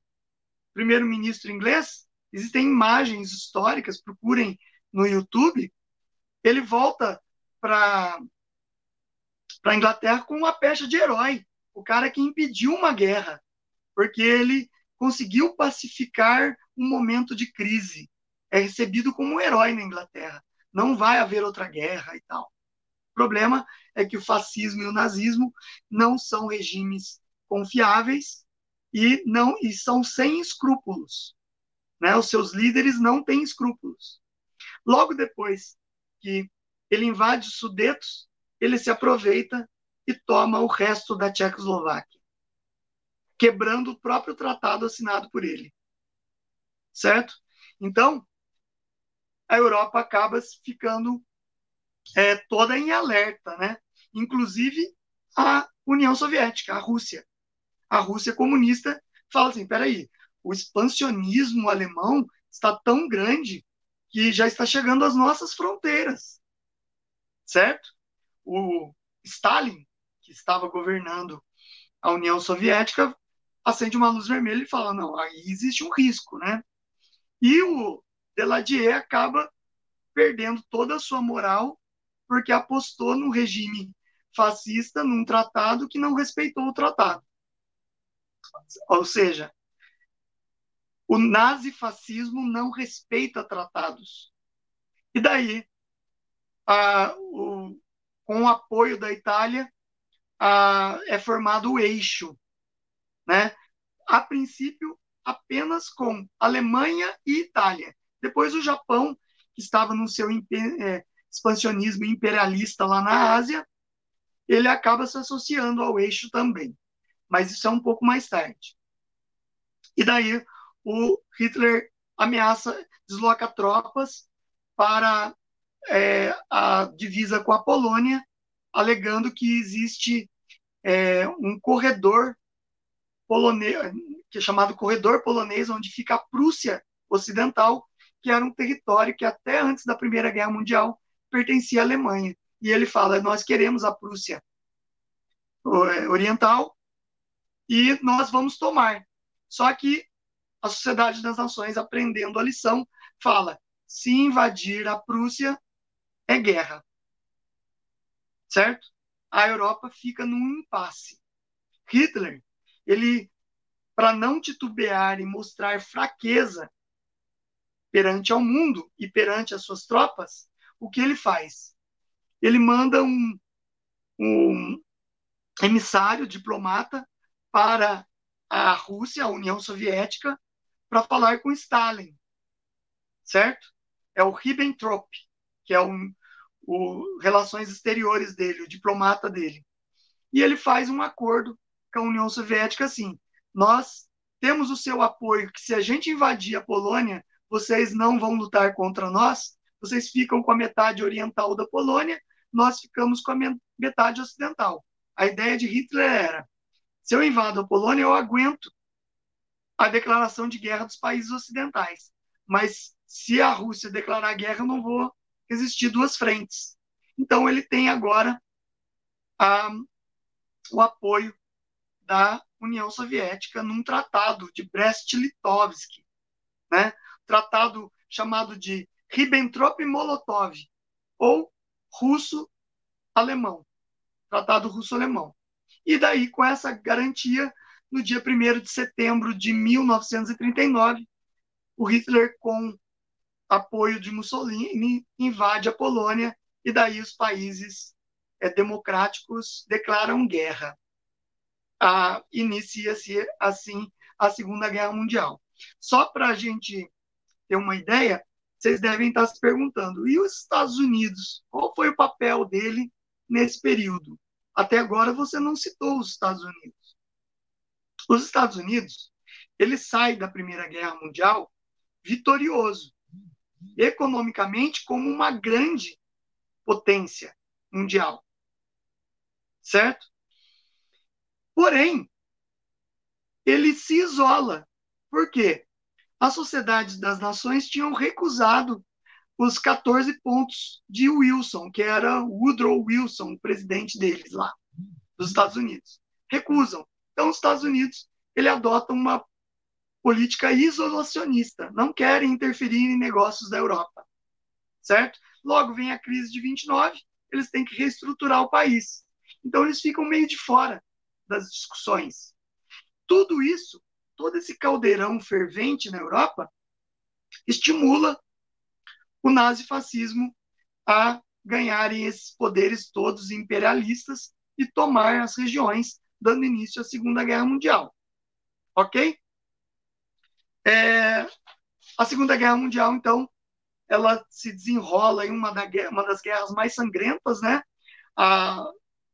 primeiro-ministro inglês, existem imagens históricas, procurem no YouTube, ele volta para a Inglaterra com uma pecha de herói, o cara que impediu uma guerra, porque ele conseguiu pacificar um momento de crise. É recebido como um herói na Inglaterra não vai haver outra guerra e tal. O problema é que o fascismo e o nazismo não são regimes confiáveis e não e são sem escrúpulos. Né? Os seus líderes não têm escrúpulos. Logo depois que ele invade os Sudetos, ele se aproveita e toma o resto da Tchecoslováquia, quebrando o próprio tratado assinado por ele. Certo? Então, a Europa acaba ficando é, toda em alerta, né? Inclusive a União Soviética, a Rússia. A Rússia comunista fala assim: peraí, o expansionismo alemão está tão grande que já está chegando às nossas fronteiras, certo? O Stalin, que estava governando a União Soviética, acende uma luz vermelha e fala: não, aí existe um risco, né? E o Deladier acaba perdendo toda a sua moral porque apostou no regime fascista num tratado que não respeitou o tratado. Ou seja, o nazifascismo não respeita tratados. E daí, a, o, com o apoio da Itália, a, é formado o eixo, né? A princípio, apenas com Alemanha e Itália. Depois o Japão, que estava no seu é, expansionismo imperialista lá na Ásia, ele acaba se associando ao eixo também. Mas isso é um pouco mais tarde. E daí o Hitler ameaça, desloca tropas para é, a divisa com a Polônia, alegando que existe é, um corredor polonês, que é chamado corredor polonês, onde fica a Prússia Ocidental, que era um território que até antes da Primeira Guerra Mundial pertencia à Alemanha. E ele fala: nós queremos a Prússia Oriental e nós vamos tomar. Só que a Sociedade das Nações, aprendendo a lição, fala: se invadir a Prússia, é guerra. Certo? A Europa fica num impasse. Hitler, ele, para não titubear e mostrar fraqueza perante ao mundo e perante as suas tropas, o que ele faz? Ele manda um, um emissário, diplomata, para a Rússia, a União Soviética, para falar com Stalin, certo? É o Ribbentrop, que é o, o relações exteriores dele, o diplomata dele. E ele faz um acordo com a União Soviética assim: nós temos o seu apoio que se a gente invadir a Polônia, vocês não vão lutar contra nós, vocês ficam com a metade oriental da Polônia, nós ficamos com a metade ocidental. A ideia de Hitler era: se eu invado a Polônia, eu aguento a declaração de guerra dos países ocidentais. Mas se a Rússia declarar guerra, eu não vou existir duas frentes. Então ele tem agora a, o apoio da União Soviética num tratado de Brest-Litovsk, né? Tratado chamado de Ribbentrop-Molotov ou russo-alemão, Tratado Russo-Alemão. E daí, com essa garantia, no dia 1 de setembro de 1939, o Hitler, com apoio de Mussolini, invade a Polônia e daí os países é, democráticos declaram guerra. Ah, Inicia-se, assim, a Segunda Guerra Mundial. Só para a gente ter uma ideia, vocês devem estar se perguntando: e os Estados Unidos? Qual foi o papel dele nesse período? Até agora você não citou os Estados Unidos. Os Estados Unidos, ele sai da Primeira Guerra Mundial vitorioso, economicamente como uma grande potência mundial. Certo? Porém, ele se isola. Por quê? as sociedades das nações tinham recusado os 14 pontos de Wilson, que era Woodrow Wilson, o presidente deles lá, dos Estados Unidos. Recusam. Então, os Estados Unidos ele adota uma política isolacionista, não querem interferir em negócios da Europa, certo? Logo vem a crise de 29, eles têm que reestruturar o país. Então, eles ficam meio de fora das discussões. Tudo isso todo esse caldeirão fervente na Europa estimula o nazifascismo a ganharem esses poderes todos imperialistas e tomar as regiões, dando início à Segunda Guerra Mundial. Ok? É, a Segunda Guerra Mundial, então, ela se desenrola em uma, da, uma das guerras mais sangrentas, né? A,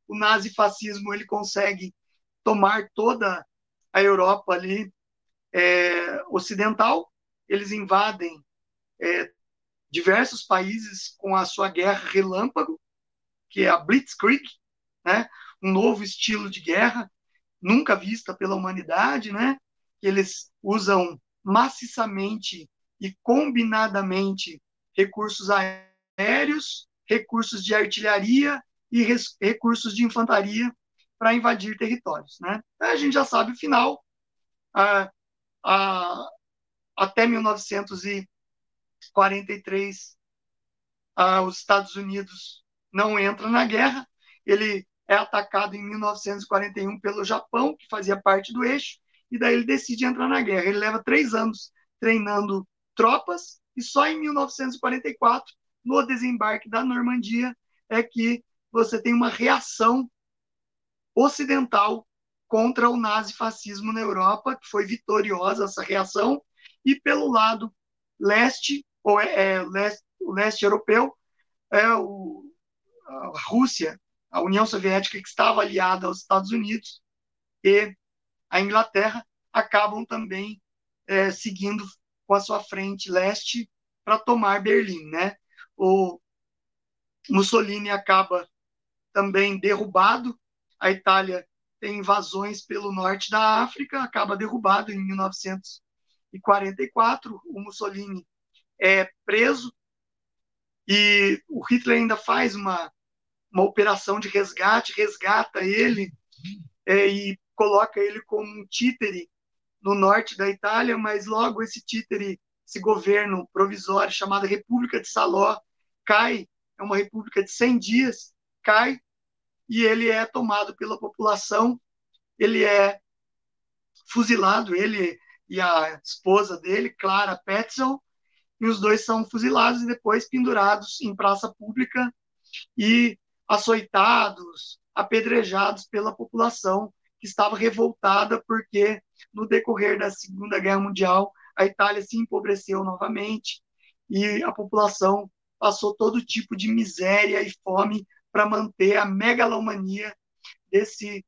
o nazifascismo ele consegue tomar toda a Europa ali é, ocidental, eles invadem é, diversos países com a sua guerra relâmpago, que é a Blitzkrieg, né? um novo estilo de guerra nunca vista pela humanidade, né? eles usam maciçamente e combinadamente recursos aéreos, recursos de artilharia e recursos de infantaria para invadir territórios. Né? A gente já sabe o final. Ah, ah, até 1943, ah, os Estados Unidos não entram na guerra. Ele é atacado em 1941 pelo Japão, que fazia parte do eixo, e daí ele decide entrar na guerra. Ele leva três anos treinando tropas, e só em 1944, no desembarque da Normandia, é que você tem uma reação ocidental contra o nazifascismo na Europa, que foi vitoriosa essa reação, e pelo lado leste, ou é, é leste, o leste europeu, é o, a Rússia, a União Soviética, que estava aliada aos Estados Unidos, e a Inglaterra, acabam também é, seguindo com a sua frente leste para tomar Berlim, né? O Mussolini acaba também derrubado, a Itália tem invasões pelo norte da África, acaba derrubado em 1944, o Mussolini é preso e o Hitler ainda faz uma, uma operação de resgate, resgata ele é, e coloca ele como um títere no norte da Itália, mas logo esse títere, esse governo provisório chamado República de Saló, cai, é uma república de 100 dias, cai, e ele é tomado pela população, ele é fuzilado, ele e a esposa dele, Clara Petzel, e os dois são fuzilados e depois pendurados em praça pública e açoitados, apedrejados pela população que estava revoltada porque no decorrer da Segunda Guerra Mundial a Itália se empobreceu novamente e a população passou todo tipo de miséria e fome para manter a megalomania desse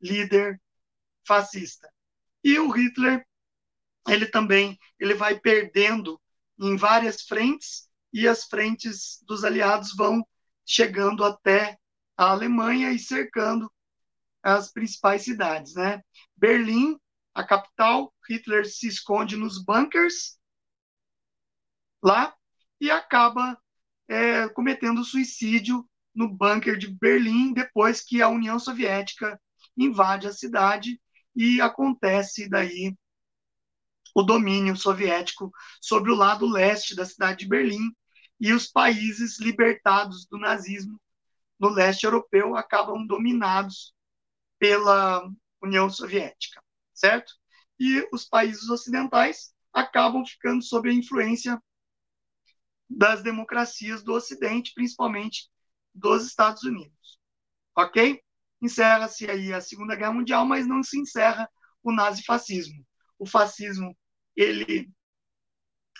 líder fascista. E o Hitler, ele também, ele vai perdendo em várias frentes e as frentes dos aliados vão chegando até a Alemanha e cercando as principais cidades, né? Berlim, a capital, Hitler se esconde nos bunkers lá e acaba é, cometendo suicídio no bunker de Berlim depois que a União Soviética invade a cidade e acontece daí o domínio soviético sobre o lado leste da cidade de Berlim e os países libertados do nazismo no leste europeu acabam dominados pela União Soviética, certo? E os países ocidentais acabam ficando sob a influência das democracias do Ocidente, principalmente dos Estados Unidos. Ok? Encerra-se aí a Segunda Guerra Mundial, mas não se encerra o nazifascismo. O fascismo ele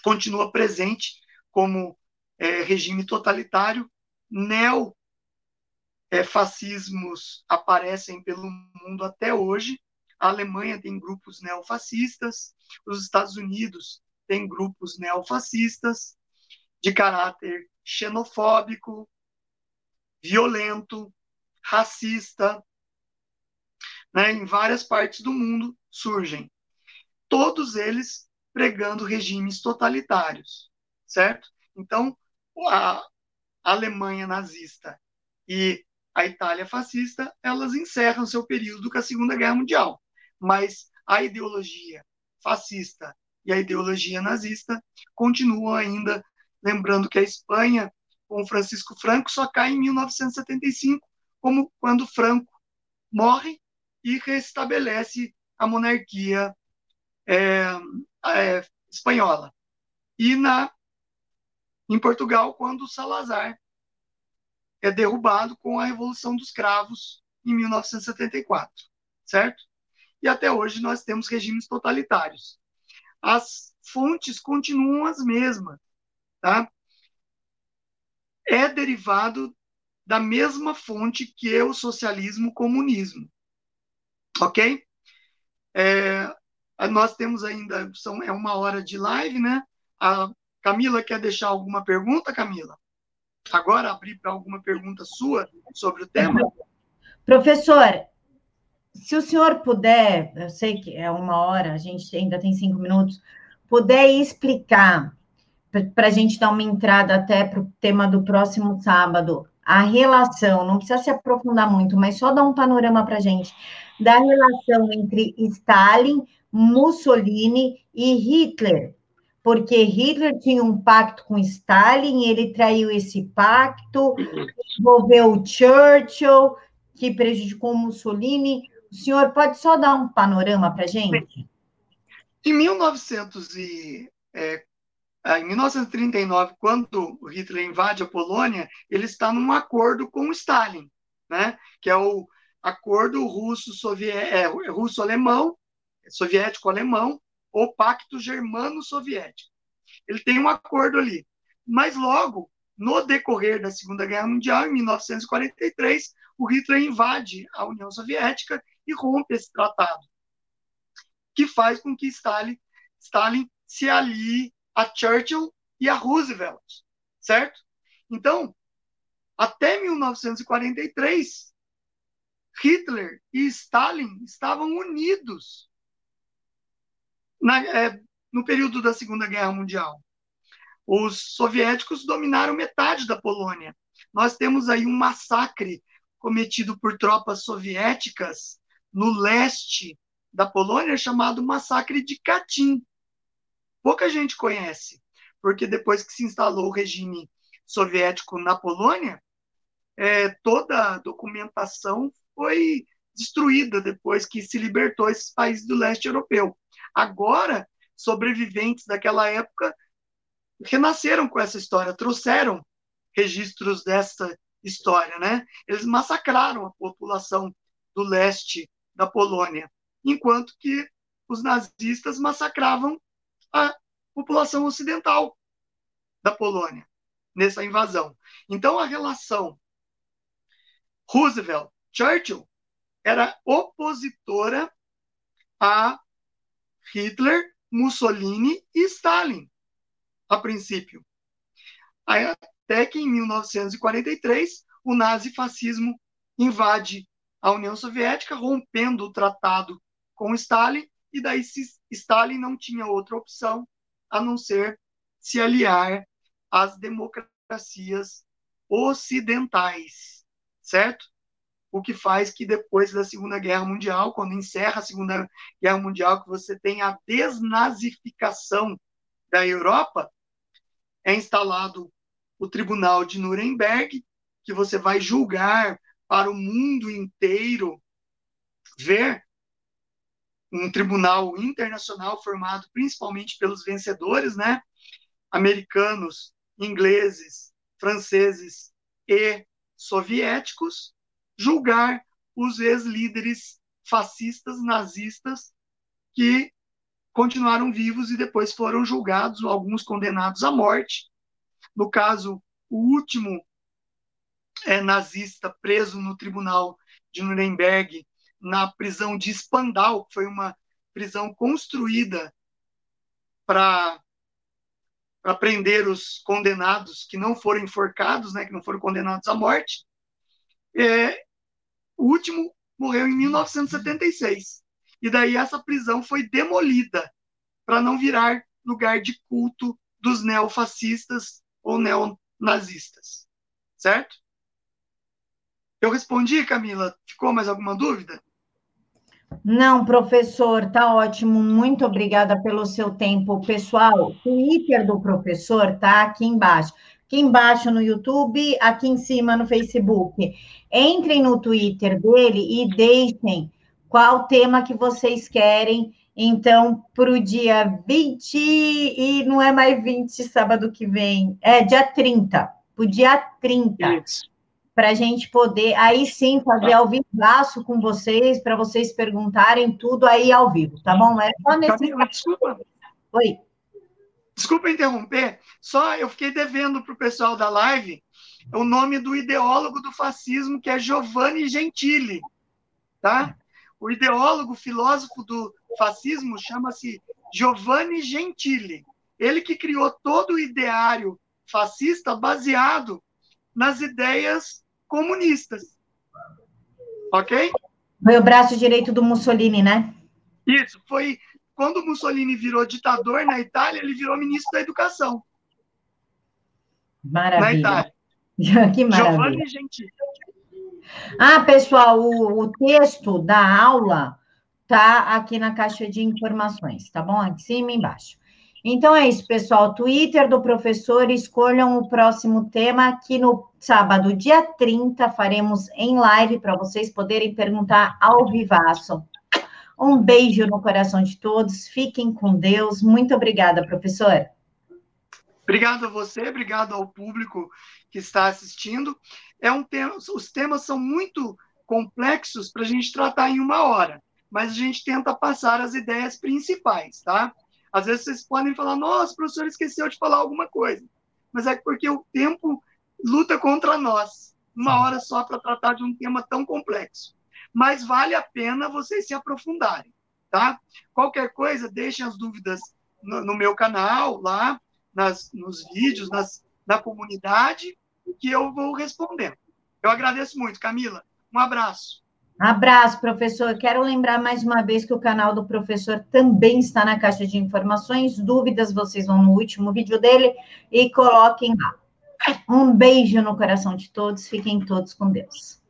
continua presente como é, regime totalitário, neo é, aparecem pelo mundo até hoje. A Alemanha tem grupos neofascistas, os Estados Unidos têm grupos neofascistas de caráter xenofóbico, violento, racista. Né? Em várias partes do mundo surgem. Todos eles pregando regimes totalitários, certo? Então, a Alemanha nazista e a Itália fascista, elas encerram seu período com a Segunda Guerra Mundial. Mas a ideologia fascista e a ideologia nazista continuam ainda, lembrando que a Espanha, com Francisco Franco, só cai em 1975, como quando Franco morre e restabelece a monarquia é, é, espanhola. E na em Portugal, quando Salazar é derrubado com a Revolução dos Cravos em 1974, certo? E até hoje nós temos regimes totalitários. As fontes continuam as mesmas, tá? É derivado da mesma fonte que é o socialismo comunismo, ok? É, nós temos ainda, são, é uma hora de live, né? A Camila quer deixar alguma pergunta, Camila? Agora abrir para alguma pergunta sua sobre o tema? Professor, se o senhor puder, eu sei que é uma hora, a gente ainda tem cinco minutos, puder explicar, para a gente dar uma entrada até para o tema do próximo sábado, a relação, não precisa se aprofundar muito, mas só dar um panorama para a gente, da relação entre Stalin, Mussolini e Hitler. Porque Hitler tinha um pacto com Stalin, ele traiu esse pacto, envolveu o Churchill, que prejudicou Mussolini. O senhor pode só dar um panorama para a gente? Em 1900 e, é, é em 1939, quando Hitler invade a Polônia, ele está num acordo com Stalin, né? que é o acordo russo-alemão, é, russo soviético-alemão, ou pacto germano-soviético. Ele tem um acordo ali. Mas logo, no decorrer da Segunda Guerra Mundial, em 1943, o Hitler invade a União Soviética e rompe esse tratado, que faz com que Stalin, Stalin se alie a Churchill e a Roosevelt, certo? Então, até 1943, Hitler e Stalin estavam unidos na, é, no período da Segunda Guerra Mundial. Os soviéticos dominaram metade da Polônia. Nós temos aí um massacre cometido por tropas soviéticas no leste da Polônia chamado Massacre de Katyn. Pouca gente conhece, porque depois que se instalou o regime soviético na Polônia, é, toda a documentação foi destruída depois que se libertou esses países do leste europeu. Agora, sobreviventes daquela época renasceram com essa história, trouxeram registros dessa história, né? Eles massacraram a população do leste da Polônia, enquanto que os nazistas massacravam a população ocidental da Polônia nessa invasão. Então a relação Roosevelt Churchill era opositora a Hitler, Mussolini e Stalin, a princípio. Até que em 1943 o nazifascismo invade a União Soviética, rompendo o tratado com Stalin, e daí Stalin não tinha outra opção a não ser se aliar às democracias ocidentais, certo? O que faz que depois da Segunda Guerra Mundial, quando encerra a Segunda Guerra Mundial, que você tem a desnazificação da Europa, é instalado o Tribunal de Nuremberg, que você vai julgar para o mundo inteiro ver um tribunal internacional formado principalmente pelos vencedores, né? Americanos, ingleses, franceses e soviéticos, julgar os ex-líderes fascistas, nazistas, que continuaram vivos e depois foram julgados, alguns condenados à morte. No caso, o último é, nazista preso no tribunal de Nuremberg, na prisão de Spandau, que foi uma prisão construída para prender os condenados que não foram enforcados, né, que não foram condenados à morte. É, o último morreu em 1976. E daí essa prisão foi demolida para não virar lugar de culto dos neofascistas ou neonazistas. Certo? Eu respondi, Camila. Ficou mais alguma dúvida? Não, professor, tá ótimo. Muito obrigada pelo seu tempo. Pessoal, o Twitter do professor tá aqui embaixo. Aqui embaixo no YouTube, aqui em cima no Facebook. Entrem no Twitter dele e deixem qual tema que vocês querem. Então, para o dia 20, e não é mais 20, sábado que vem, é dia 30, para o dia 30. Isso para a gente poder aí sim fazer ao vivo com vocês, para vocês perguntarem tudo aí ao vivo, tá bom? É só nesse. Desculpa. Oi. Desculpa interromper, só eu fiquei devendo para o pessoal da live o nome do ideólogo do fascismo, que é Giovanni Gentili, tá? O ideólogo, filósofo do fascismo chama-se Giovanni Gentili. Ele que criou todo o ideário fascista baseado nas ideias comunistas. Ok? Foi o braço direito do Mussolini, né? Isso, foi quando Mussolini virou ditador na Itália, ele virou ministro da Educação. Maravilha. que maravilha. Gentili. Ah, pessoal, o, o texto da aula tá aqui na caixa de informações, tá bom? Aqui em cima e embaixo. Então é isso, pessoal. Twitter do professor, escolham o próximo tema. Que no sábado, dia 30, faremos em live para vocês poderem perguntar ao vivaço. Um beijo no coração de todos. Fiquem com Deus. Muito obrigada, professor. Obrigado a você, obrigado ao público que está assistindo. É um tema, os temas são muito complexos para a gente tratar em uma hora, mas a gente tenta passar as ideias principais, tá? Às vezes vocês podem falar, nossa, o professor esqueceu de falar alguma coisa, mas é porque o tempo luta contra nós, uma hora só para tratar de um tema tão complexo. Mas vale a pena vocês se aprofundarem, tá? Qualquer coisa, deixem as dúvidas no, no meu canal lá, nas, nos vídeos, nas, na comunidade, que eu vou respondendo. Eu agradeço muito, Camila. Um abraço. Abraço, professor. Quero lembrar mais uma vez que o canal do professor também está na caixa de informações. Dúvidas, vocês vão no último vídeo dele e coloquem lá. Um beijo no coração de todos. Fiquem todos com Deus.